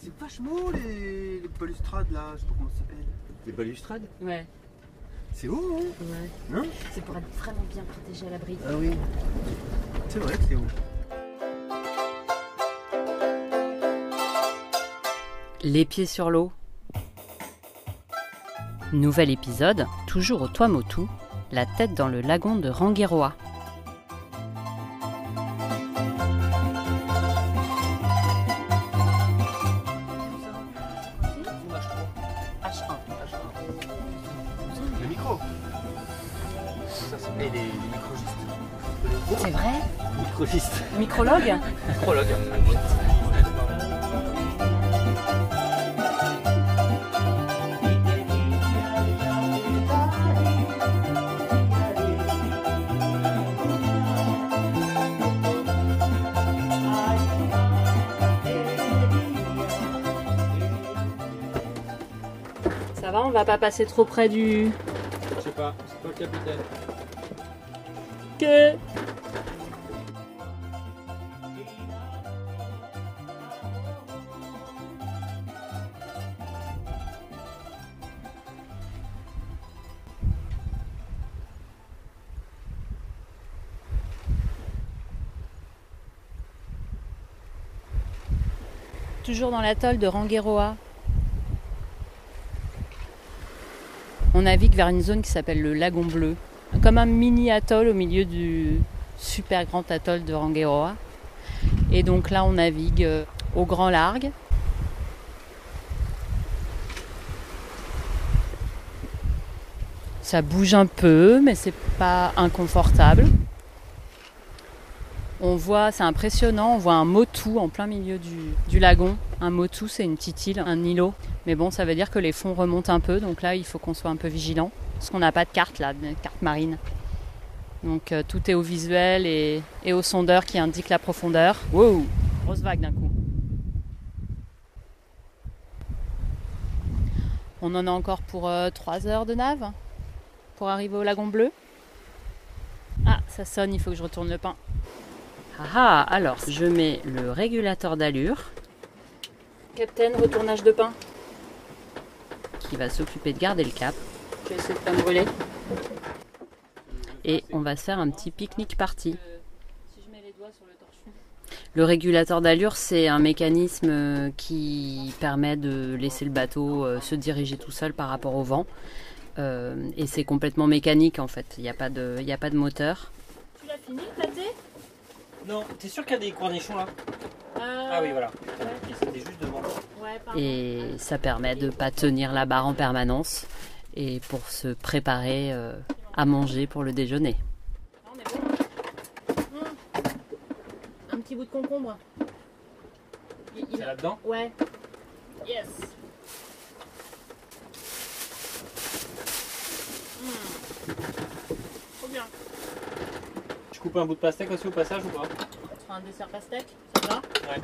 C'est vachement les, les balustrades là, je sais pas comment ça s'appelle. Les balustrades Ouais, C'est haut, hein ouais. Non C'est pour être vraiment bien protégé à l'abri. Ah oui. C'est vrai que c'est haut. Les pieds sur l'eau. Nouvel épisode, toujours au Tuamotu, la tête dans le lagon de Rangiroa. Micrologue Prologue. Ça va, on va pas passer trop près du... Je sais pas, c'est pas le capitaine. Que Toujours dans l'atoll de Rangiroa. On navigue vers une zone qui s'appelle le lagon bleu comme un mini atoll au milieu du super grand atoll de Rangiroa. Et donc là, on navigue euh, au grand largue. Ça bouge un peu, mais c'est pas inconfortable. On voit, c'est impressionnant, on voit un motu en plein milieu du, lagon. Un motu, c'est une petite île, un îlot. Mais bon, ça veut dire que les fonds remontent un peu, donc là, il faut qu'on soit un peu vigilant. Parce qu'on n'a pas de carte là, de carte marine. Donc euh, tout est au visuel et, et au sondeur qui indique la profondeur. Wow, grosse vague d'un coup. On en a encore pour 3 heures de nave pour arriver au lagon bleu. Ah, ça sonne, il faut que je retourne le pain. Ah ah, alors je mets le régulateur d'allure. Captain, retournage de pain. Qui va s'occuper de garder le cap. Je vais essayer de pas me brûler. Et on va se faire un petit pique-nique party. Le régulateur d'allure, c'est un mécanisme euh, qui permet de laisser le bateau euh, se diriger tout seul par rapport au vent. Euh, et c'est complètement mécanique en fait, il n'y a, pas de- il y a pas de moteur. Tu l'as fini, Non, t'es sûr qu'il y a des cornichons là Ah oui, voilà. Juste devant. Ouais. Et ça permet de ne pas tenir la barre en permanence et pour se préparer euh, à manger pour le déjeuner. On est bon. Hum. Un petit bout de concombre. Il- il- C'est là-dedans Ouais. Yes. Hum. Coupes un bout de pastèque aussi au passage ou pas un dessert pastèque, ça va Ouais.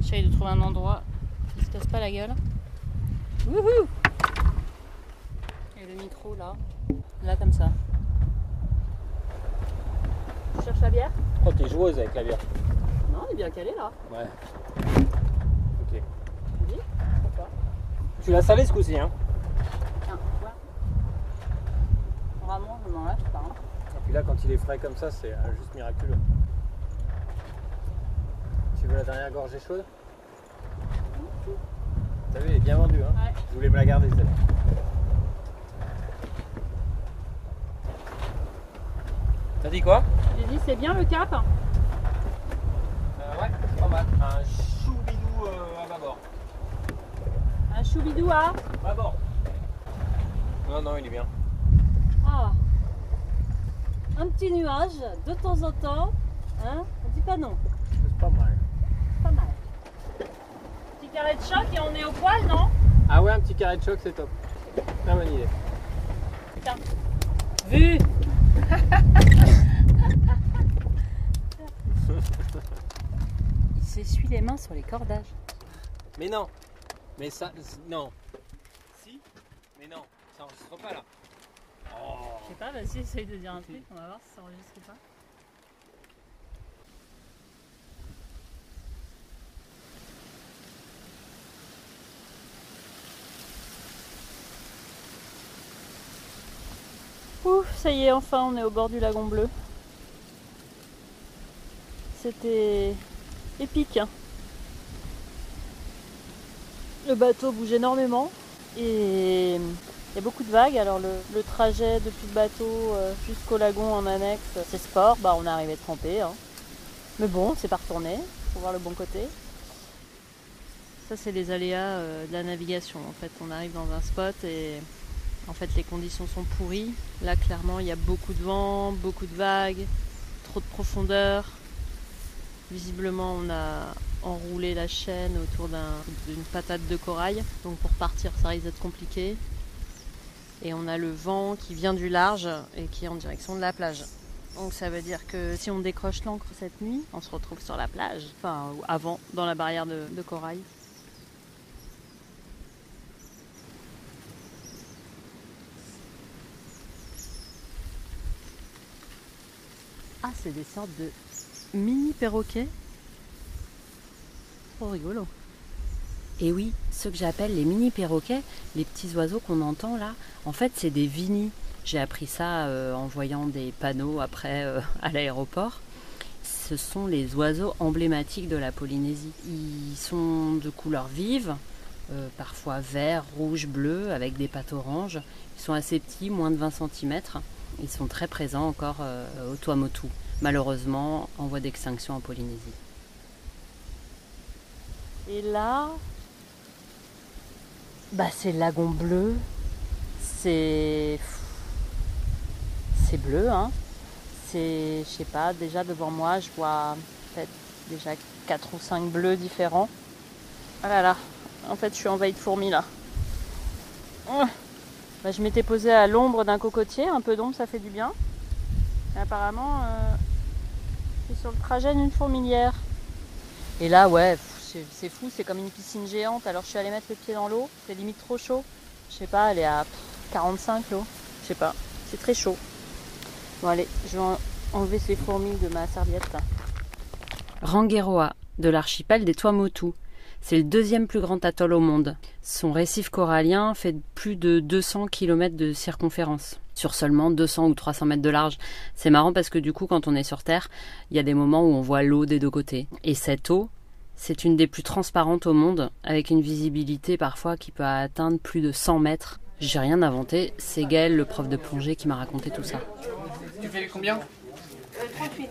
J'essaye de trouver un endroit qui se casse pas la gueule. Wouhou Et le micro là. Là comme ça. Tu cherches la bière Oh, t'es joueuse avec la bière. Non, on est bien calé là. Ouais. Ok. Tu dis Pourquoi Tu l'as salé ce coup-ci, hein Tiens, tu vois. Vraiment, je m'en lâche pas. hein. Et puis là, quand il est frais comme ça, c'est euh, juste miraculeux. Tu veux la dernière gorgée chaude? T'as vu, elle est bien vendue, hein? Ouais. Je voulais me la garder, celle-là. T'as dit quoi? J'ai dit, c'est bien le cap euh, Ouais, c'est pas mal. Un choubidou euh, à bâbord. Un choubidou à Bâbord. Non, non, il est bien. Ah Un petit nuage de temps en temps. Hein On dit pas non. C'est pas mal. Pas mal. Petit carré de choc et on est au poil, non? Ah ouais, un petit carré de choc, c'est top. Très bonne idée. Putain. Vu Il s'essuie les mains sur les cordages. Mais non Mais ça, non. Si Mais non, ça enregistre pas là. Je sais pas, vas-y, essaye de dire un truc, on va voir si ça enregistre ou pas. Ouf, ça y est, enfin on est au bord du lagon bleu. C'était épique. Hein. Le bateau bouge énormément et il y a beaucoup de vagues. Alors le, trajet depuis le bateau euh, jusqu'au lagon en annexe, c'est sport. Bah, on est arrivé trempé. Hein. Mais bon, c'est pas retourné. Faut voir le bon côté. Ça, c'est les aléas euh, de la navigation. En fait, on arrive dans un spot et en fait, les conditions sont pourries. Là, clairement, il y a beaucoup de vent, beaucoup de vagues, trop de profondeur. Visiblement, on a enroulé la chaîne autour d'une patate de corail. Donc, pour partir, ça risque d'être compliqué. Et on a le vent qui vient du large et qui est en direction de la plage. Donc ça veut dire que si on décroche l'ancre cette nuit, on se retrouve sur la plage, enfin avant, dans la barrière de corail. Ah, c'est des sortes de mini perroquets. Trop rigolo. Et oui, ceux que j'appelle les mini perroquets, les petits oiseaux qu'on entend là, en fait, c'est des vinis. J'ai appris ça euh, en voyant des panneaux après euh, à l'aéroport. Ce sont les oiseaux emblématiques de la Polynésie. Ils sont de couleur vive, euh, parfois vert, rouge, bleu, avec des pattes oranges. Ils sont assez petits, moins de 20 cm. Ils sont très présents encore au Tuamotu, malheureusement en voie d'extinction en Polynésie. Et là, bah c'est lagon bleu. C'est c'est bleu, hein. C'est, je sais pas, déjà devant moi, je vois peut-être déjà 4 ou 5 bleus différents. Ah là là, en fait, je suis envahie de fourmis là. Bah, je m'étais posée à l'ombre d'un cocotier, un peu d'ombre ça fait du bien. Apparemment, euh, je suis sur le trajet d'une fourmilière. Et là, ouais, c'est fou, c'est comme une piscine géante. Alors je suis allée mettre le pied dans l'eau, c'est limite trop chaud. Je sais pas, elle est à 45 l'eau. Je sais pas, c'est très chaud. Bon allez, je vais enlever ces fourmis de ma serviette. Rangiroa, de l'archipel des Tuamotu. C'est le deuxième plus grand atoll au monde. Son récif corallien fait plus de 200 km de circonférence sur seulement 200 ou 300 mètres de large. C'est marrant parce que du coup, quand on est sur Terre, il y a des moments où on voit l'eau des deux côtés. Et cette eau, c'est une des plus transparentes au monde, avec une visibilité parfois qui peut atteindre plus de 100 mètres. J'ai rien inventé, c'est Gaël, le prof de plongée, qui m'a raconté tout ça. Tu fais combien 38.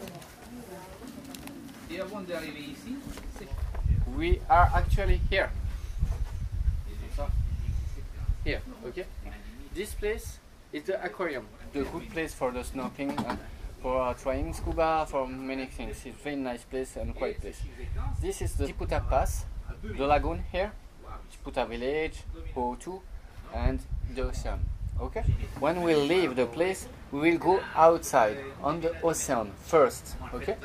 we are actually here. Here, okay? This place is the aquarium. The good place for the snorkeling, for trying scuba, for many things. It's very nice place and quiet place. This is the Tiputa Pass, the lagoon here, Tiputa village, Po2, and the ocean. Okay? When we leave the place, we will go outside on the ocean first. Okay?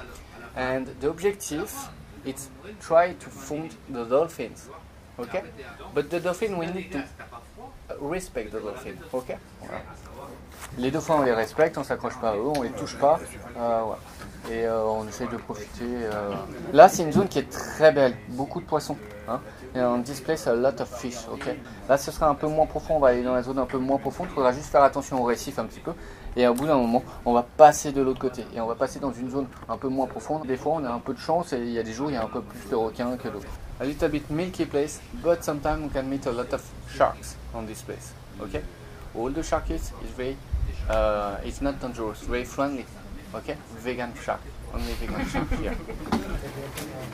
And the objective is try to find the dolphins. Okay? But the dolphin, we need to respect the dolphin. Okay? Les dauphins, on les respecte, on s'accroche pas à eux, on les touche pas. Euh, Et euh, on essaye de profiter. Euh. Là, c'est une zone qui est très belle, beaucoup de poissons. Hein. Et on displace a lot of fish. Ok. Là, ce sera un peu moins profond. On va aller dans la zone un peu moins profonde. Il faudra juste faire attention au récif un petit peu. Et au bout d'un moment, on va passer de l'autre côté. Et on va passer dans une zone un peu moins profonde. Des fois, on a un peu de chance et il y a des jours, il y a un peu plus de requins que d'autres. A little bit milky place, but sometimes we can meet a lot of sharks on this place. Okay? All the sharks is very, uh, it's not dangerous, very friendly. Okay? Vegan shark. Only vegan shark here.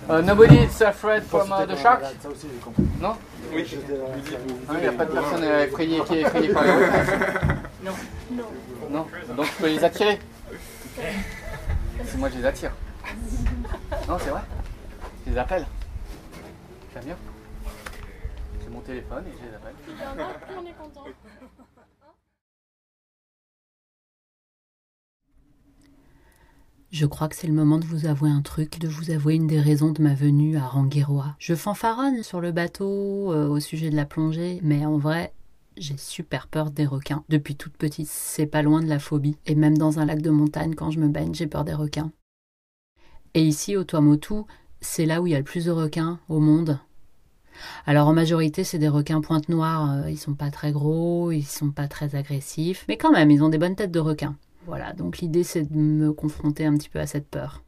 Uh, nobody is afraid from uh, the shark? Non? Oui. Il n'y a pas de personne effrayée qui est effrayée par les requins Non. Non. Donc je peux les attirer? C'est moi je les attire. Non, c'est vrai. Je les appelle. J'aime bien. J'ai mon téléphone et je les appelle. on est content. Je crois que c'est le moment de vous avouer un truc, de vous avouer une des raisons de ma venue à Rangiroa. Je fanfaronne sur le bateau euh, au sujet de la plongée, mais en vrai, j'ai super peur des requins. Depuis toute petite, c'est pas loin de la phobie. Et même dans un lac de montagne, quand je me baigne, j'ai peur des requins. Et ici, au Tuamotu, c'est là où il y a le plus de requins au monde. Alors en majorité, c'est des requins pointe noire. euh, Ils sont pas très gros, ils sont pas très agressifs, mais quand même, ils ont des bonnes têtes de requins. Voilà, donc l'idée c'est de me confronter un petit peu à cette peur.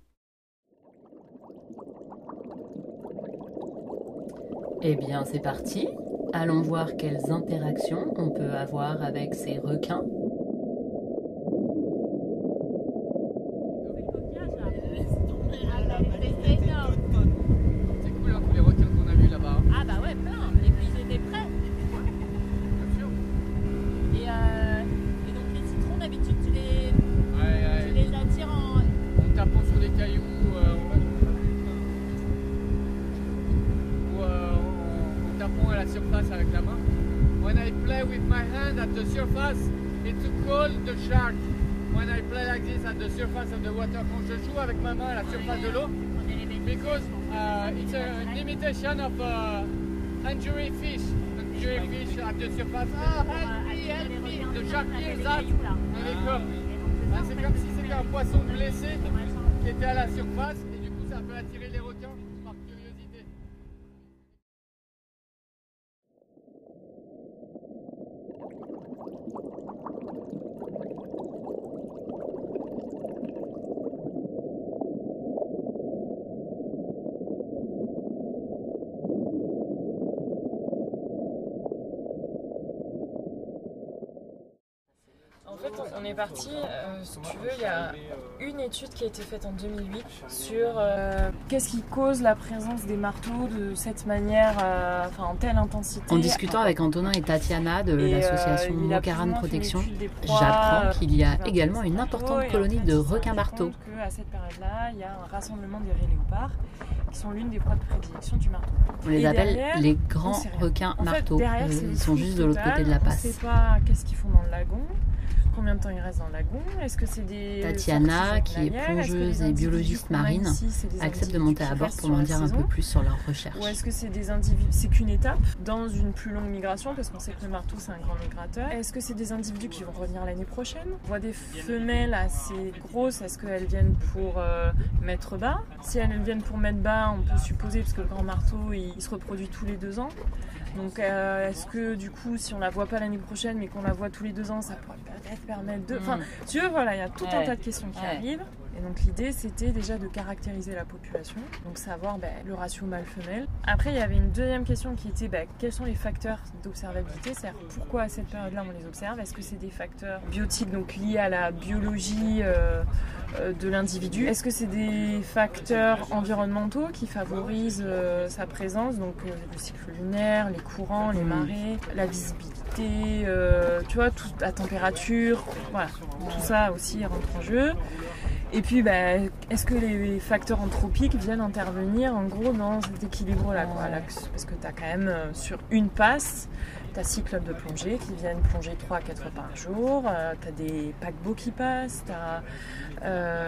Eh bien, c'est parti. Allons voir quelles interactions on peut avoir avec ces requins. Surface avec la main. When I play with my hand at the surface, it's to call the shark. When I play like this at the surface of the water, quand je joue avec ma main à la surface de l'eau, because uh, it's an imitation of uh, injury fish. Injury fish at the surface. Ah, help me, help me. The shark hears that. Come. Ah, c'est comme si c'était un poisson blessé qui était à la surface et du coup ça peut attirer les requins par curiosité. En fait, on- on est parti, euh, si tu veux, il y a une étude qui a été faite en 2008 sur euh, qu'est-ce qui cause la présence des marteaux de cette manière, euh, enfin en telle intensité. En discutant avec Antonin et Tatiana de euh, l'association une Protection, j'apprends qu'il y a euh, également une marteaux, importante colonie de requins marteaux. qu'à cette période-là, il y a un rassemblement des raies léopards qui sont l'une des proies de prédilection du marteau. On les Et appelle derrière, les on grands requins En fait, marteaux. derrière, Euh, Ils sont juste de l'autre côté de la On passe. ne sait pas qu'est-ce qu'ils font dans le lagon, combien de temps ils restent dans le lagon. Est-ce que c'est des Tatiana, qui est plongeuse et biologiste marine, ici, accepte de monter à bord pour m'en dire un peu plus sur leurs recherches. Ou est-ce que c'est des individus, c'est qu'une étape dans une plus longue migration parce qu'on sait que le marteau c'est un grand migrateur. Est-ce que c'est des individus qui vont revenir l'année prochaine On voit des femelles assez grosses. Est-ce qu'elles viennent pour euh, mettre bas Si elles viennent pour mettre bas, on peut supposer parce que le grand marteau il, il se reproduit tous les deux ans. Donc euh, est-ce que du coup si on la voit pas l'année prochaine mais qu'on la voit tous les deux ans, ça pourrait peut-être permettre de. Enfin, tu vois, voilà, il y a tout un tas de questions qui Ouais. arrivent. Et donc l'idée c'était déjà de caractériser la population, donc savoir ben, le ratio mâle-femelle. Après il y avait une deuxième question qui était ben, quels sont les facteurs d'observabilité, c'est-à-dire pourquoi à cette période-là on les observe, est-ce que c'est des facteurs biotiques donc liés à la biologie euh, euh, de l'individu, est-ce que c'est des facteurs environnementaux qui favorisent euh, sa présence, donc le cycle lunaire, les courants, les marées, la visibilité, tu vois, toute la température, voilà, tout ça aussi rentre en jeu. Et puis, bah, est-ce que les facteurs anthropiques viennent intervenir en gros dans cet équilibre-là quoi, là, Parce que tu as quand même euh, sur une passe, tu as six clubs de plongée qui viennent plonger 3 à 4 fois par jour, tu as des paquebots qui passent, tu as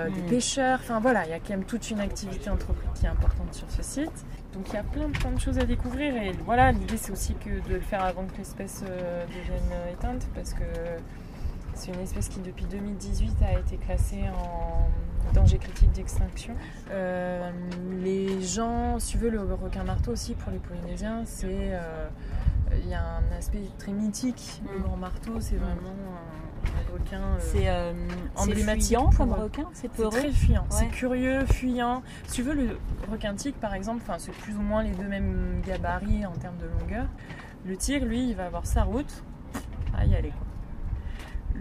des Mm. pêcheurs, enfin voilà, il y a quand même toute une activité anthropique qui est importante sur ce site. Donc il y a plein, plein de choses à découvrir et voilà, l'idée c'est aussi que de le faire avant que l'espèce euh, devienne euh, éteinte parce que c'est une espèce qui depuis 2018 a été classée en danger critique d'extinction. Euh, les gens, si tu veux, le requin marteau aussi pour les Polynésiens, c'est euh, il y a un aspect très mythique. Le Mm. grand marteau, c'est vraiment un, requin. euh, C'est emblématique fuyant comme requin, c'est très fuyant, c'est curieux, fuyant. Si tu veux, le requin tigre, par exemple, c'est plus ou moins les deux mêmes gabarits en termes de longueur. Le tigre, lui, il va avoir sa route à y aller. Quoi.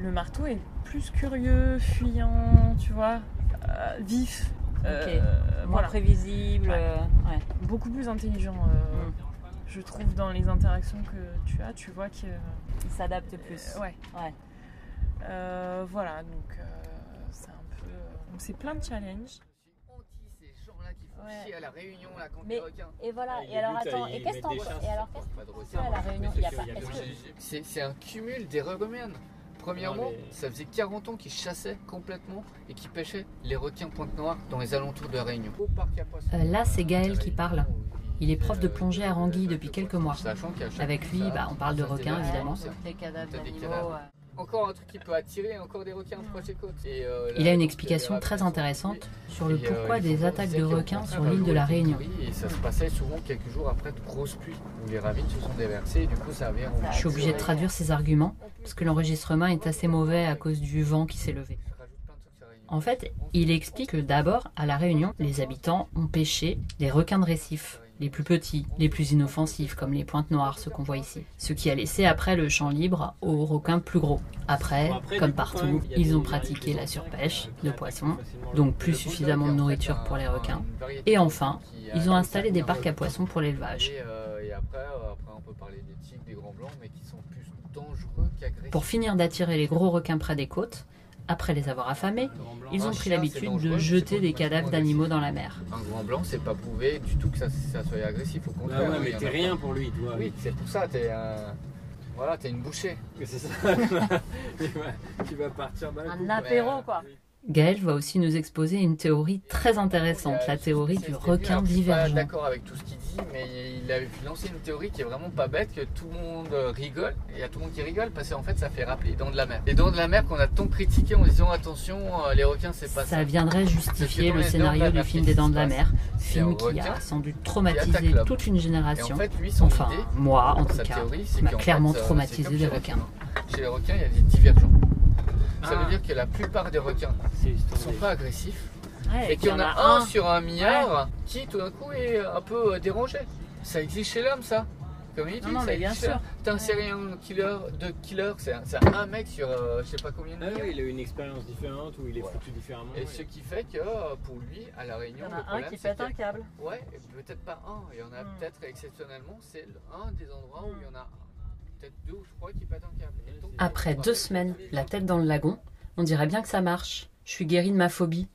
Le marteau est plus curieux, fuyant, tu vois, euh, vif. euh, Moins voilà. prévisible. Ouais. euh, ouais. Beaucoup plus intelligent, euh, Mm. je trouve, dans les interactions que tu as. Tu vois que. Il s'adapte plus. Euh, ouais. Ouais. Euh, voilà, donc euh, c'est un peu. Donc c'est plein de challenges. ces gens-là qui font Ouais. chier à la réunion là quand Mais-. Et voilà. Et alors le but, attends. Et qu'est-ce que t'en. Et alors qu'est-ce que à la réunion Il y a pas. Il y a Est-ce que C'est c'est un cumul des Rugomènes. Premièrement, ça faisait 40 ans qu'ils chassaient complètement et qu'ils pêchaient les requins pointe noire dans les alentours de la Réunion. Euh, là, c'est Gaël qui parle. Il est prof de plongée à Ranguille depuis quelques mois. Avec lui, bah, on parle de requins, évidemment. C'est- les cadavres T'as des d'animaux. cadavres. ouais. encore un truc qui peut attirer encore des requins proches des côtes. Et, euh, Il a une explication très intéressante sur le euh, pourquoi des attaques de requins sur l'île de la Réunion. Et ça se passait souvent quelques jours après de grosses pluies où les ravines se sont déversées et du coup ça avait Je suis obligée de traduire ses arguments parce que l'enregistrement est assez mauvais à cause du vent qui s'est levé. En fait, il explique que d'abord, à La Réunion, les habitants ont pêché des requins de récif, les plus petits, les plus inoffensifs, comme les pointes noires, ce qu'on voit ici. Ce qui a laissé après le champ libre aux requins plus gros. Après, comme partout, ils ont pratiqué la surpêche de poissons, donc plus suffisamment de nourriture pour les requins. Et enfin, ils ont installé des parcs à poissons pour l'élevage. Et, et après, après, on peut parler des tigres, des grands blancs, mais qui sont plus dangereux qu'agressifs. Pour finir d'attirer les gros requins près des côtes, après les avoir affamés, ils ont pris l'habitude de jeter des cadavres d'animaux dans la mer. Un grand blanc, c'est pas prouvé du tout que ça, ça soit agressif, au Ah contraire. ouais, il mais t'es rien pas. pour lui, toi. Oui, c'est pour ça, t'es un. Voilà, t'es une bouchée. C'est ça. tu, vas, tu vas partir d'un coup. Un apéro, quoi. Gaël va aussi nous exposer une théorie très intéressante, la théorie du requin Je suis divergent. d'accord avec tout ce qu'il dit, mais il avait lancé une théorie qui est vraiment pas bête, que tout le monde rigole. Et il y a tout le monde qui rigole parce qu'en fait, ça fait rappeler les dents de la mer. Les dents de la mer qu'on a tant critiqué en disant attention, euh, les requins, c'est pas ça. Ça viendrait justifier le scénario du film des Dents de la mer, film qui a sans doute traumatisé toute une génération. en fait, lui, son Enfin, moi en tout cas, m'a clairement euh, traumatisé des requins. Chez les requins, il y a des divergents. Ça Ah. veut dire que la plupart des requins ne sont pas agressifs Ouais, et qu'il y en a un sur un milliard Ouais. qui tout d'un coup est un peu euh, dérangé. Ça existe chez l'homme, ça. Comme il dit, Non, non, ça mais bien existe chez sûr. l'homme. T'as un serial killer, de killer, c'est un, mec sur euh, je sais pas combien de Ah il a eu une expérience différente où il est foutu différemment. Et ce qui fait que pour lui, à la Il Réunion, y en le a un qui pète un câble. Ouais, et peut-être pas un. Il y en a Hmm. peut-être exceptionnellement, c'est un des endroits où il y en a Après deux semaines, la tête dans le lagon, on dirait bien que ça marche. Je suis guérie de ma phobie.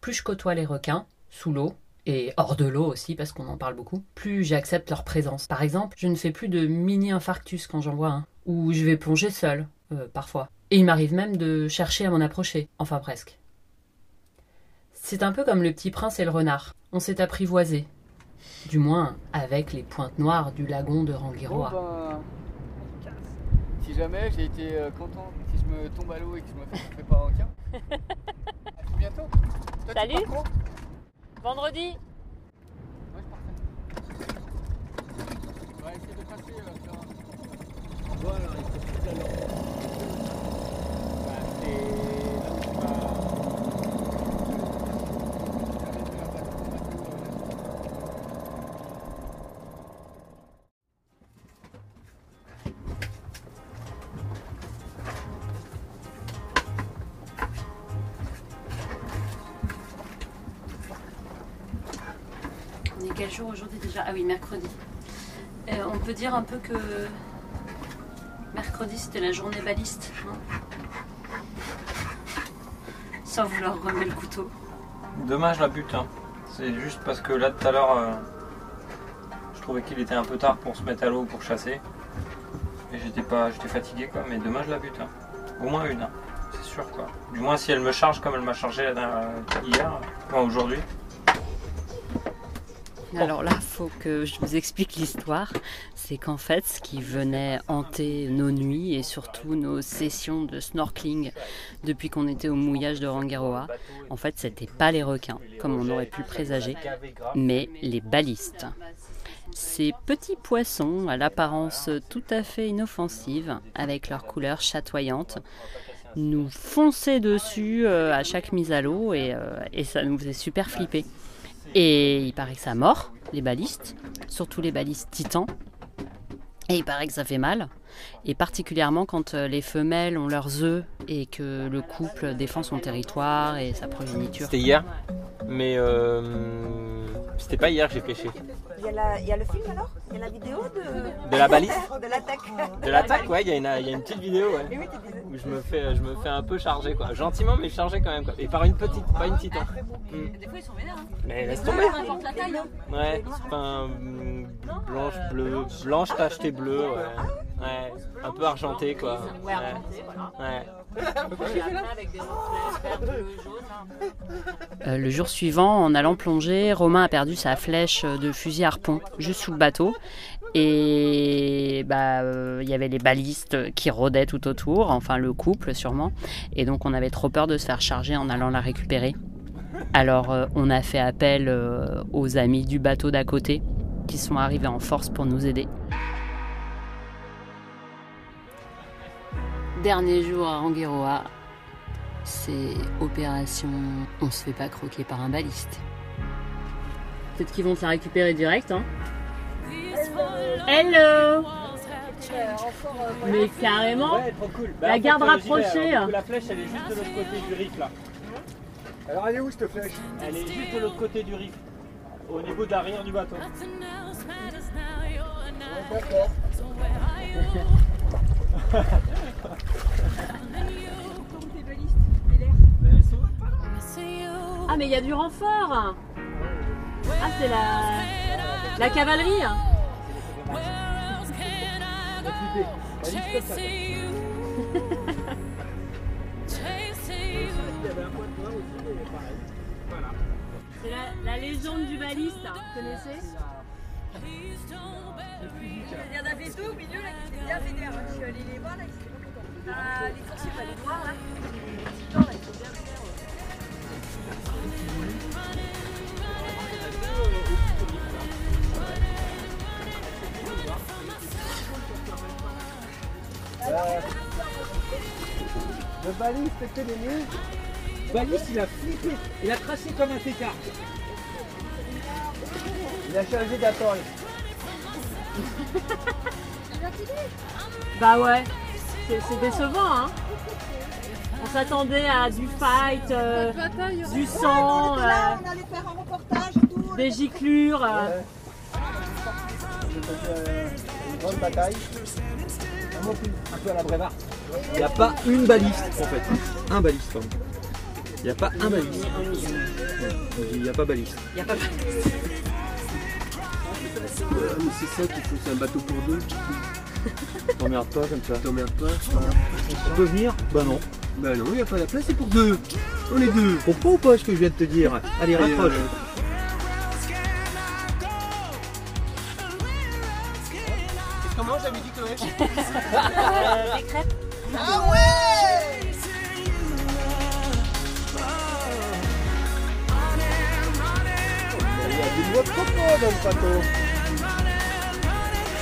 Plus je côtoie les requins, sous l'eau, et hors de l'eau aussi, parce qu'on en parle beaucoup, plus j'accepte leur présence. Par exemple, je ne fais plus de mini-infarctus quand j'en vois un, ou je vais plonger seul, euh, parfois. Et il m'arrive même de chercher à m'en approcher, enfin presque. C'est un peu comme le petit prince et le renard. On s'est apprivoisé. Du moins, avec les pointes noires du lagon de Rangiroa. ben, si jamais j'ai été euh, content, si je me tombe à l'eau et que je me fais bouffer par un requin, à tout bientôt. Toi, tu Salut. pars quand Vendredi Moi, je pars On va essayer de passer euh, sur un- Voilà, il faut tout à l'heure. Quel jour aujourd'hui déjà? Ah oui, mercredi. Euh, on peut dire un peu que mercredi c'était la journée baliste. Sans vouloir remettre le couteau. Dommage la butte. hein. C'est juste parce que là tout à l'heure, euh, je trouvais qu'il était un peu tard pour se mettre à l'eau pour chasser. Et j'étais pas, j'étais fatigué quoi. Mais dommage la butte. hein. Au moins une, hein. c'est sûr quoi. Du moins si elle me charge comme elle m'a chargé hier, enfin aujourd'hui. Alors là, faut que je vous explique l'histoire. C'est qu'en fait, ce qui venait hanter nos nuits et surtout nos sessions de snorkeling depuis qu'on était au mouillage de Rangiroa, en fait, c'était pas les requins, comme on aurait pu le présager, mais les balistes. Ces petits poissons à l'apparence tout à fait inoffensive, avec leur couleur chatoyante, nous fonçaient dessus euh, à chaque mise à l'eau et, euh, et ça nous faisait super flipper. Et il paraît que ça mord, les balistes, surtout les balistes titans. Et il paraît que ça fait mal. Et particulièrement quand euh, les femelles ont leurs œufs et que le couple défend son territoire et sa progéniture. C'était hier, mais euh, c'était pas hier que j'ai pêché. Il y, a la- il y a le film alors? Il y a la vidéo de, De la balise? De l'attaque De l'attaque, ouais, il y, a une- il y a une petite vidéo, ouais. Oui. Où je me fais, je me fais un peu charger, quoi. Gentiment, mais charger quand même, quoi. Et par une petite, pas une petite. hein. Des fois ils sont vénères. Mais laisse tomber. Peu importe la taille. Ouais, enfin, mm, blanche, bleue, blanche tachetée bleue, ouais. Ouais, un peu argentée, quoi. Ouais, ouais. Euh, le jour suivant, en allant plonger, Romain a perdu sa flèche de fusil harpon juste sous le bateau. Et bah, euh, il y avait les balistes qui rôdaient tout autour, enfin le couple sûrement. Et donc on avait trop peur de se faire charger en allant la récupérer. Alors euh, on a fait appel euh, aux amis du bateau d'à côté qui sont arrivés en force pour nous aider. Dernier jour à Rangiroa, c'est opération on se fait pas croquer par un baliste. Peut-être qu'ils vont te la récupérer direct, hein Hello Mais carrément Ouais, trop cool. La fait, garde rapprochée, alors, hein. coup, La flèche, elle est juste de l'autre côté du riff là. Alors elle est où cette flèche? Elle est juste de l'autre côté du riff. Au niveau de l'arrière du bateau. D'accord. Ah mais il y a du renfort Ah c'est la... la cavalerie hein. C'est la, la légende du baliste, hein, vous connaissez? Il y en avait deux au milieu là qui étaient bien vénères. Je suis allée les voir là, ils étaient pas contents. Ah, les coursiers, pas les noirs là. Les petits blancs, là, ils sont bien vénères. ouais. Le baliste, les nuits. Baliste, il a flippé. Il a tracé comme un tétard. Il a changé d'atoll. Bah ouais, c'est décevant hein. On s'attendait à du fight, euh, du sang, On était là, euh, on allait faire un reportage et tout. des giclures. euh. Euh, une grande bataille. Un peu à la Brevard. Il n'y a pas une baliste en fait. Un baliste, pardon. Il n'y a pas un baliste. Il n'y a pas baliste. Y a pas Euh, c'est ça qu'il faut, c'est un bateau pour deux. T'emmerdes pas comme ça. T'emmerdes pas. On peut venir Bah non. Bah non, il a pas la place, c'est pour deux. On est deux. Comprends ou pas ce que je viens de te dire Allez, rapproche. Comment j'avais dit Chloé des crêpes. Ah ouais Il y a dans.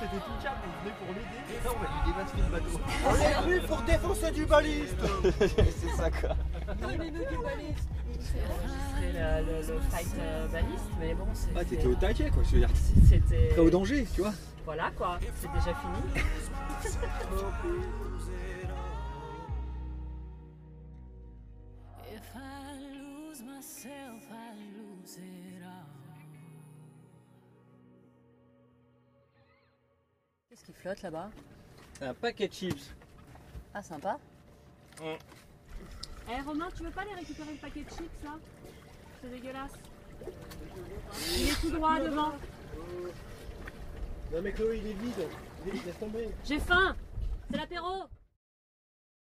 C'était tout calme, on venait pour l'aider. Et là, on va lui démasquer le bateau. On est venu pour défoncer du baliste. c'est ça quoi. C'est le, le- le fight euh, baliste, mais bon, c'est- Ah, t'étais au taquet quoi, je veux dire. c'était. Très au danger, tu vois. Voilà quoi, c'est déjà fini. qui flotte là-bas Un paquet de chips. Ah, sympa. Ouais. Eh Romain, tu veux pas les récupérer le paquet de chips là? C'est dégueulasse. Il est tout droit devant. Non mais Chloé, il est vide. Il est vide, laisse tomber. J'ai faim C'est l'apéro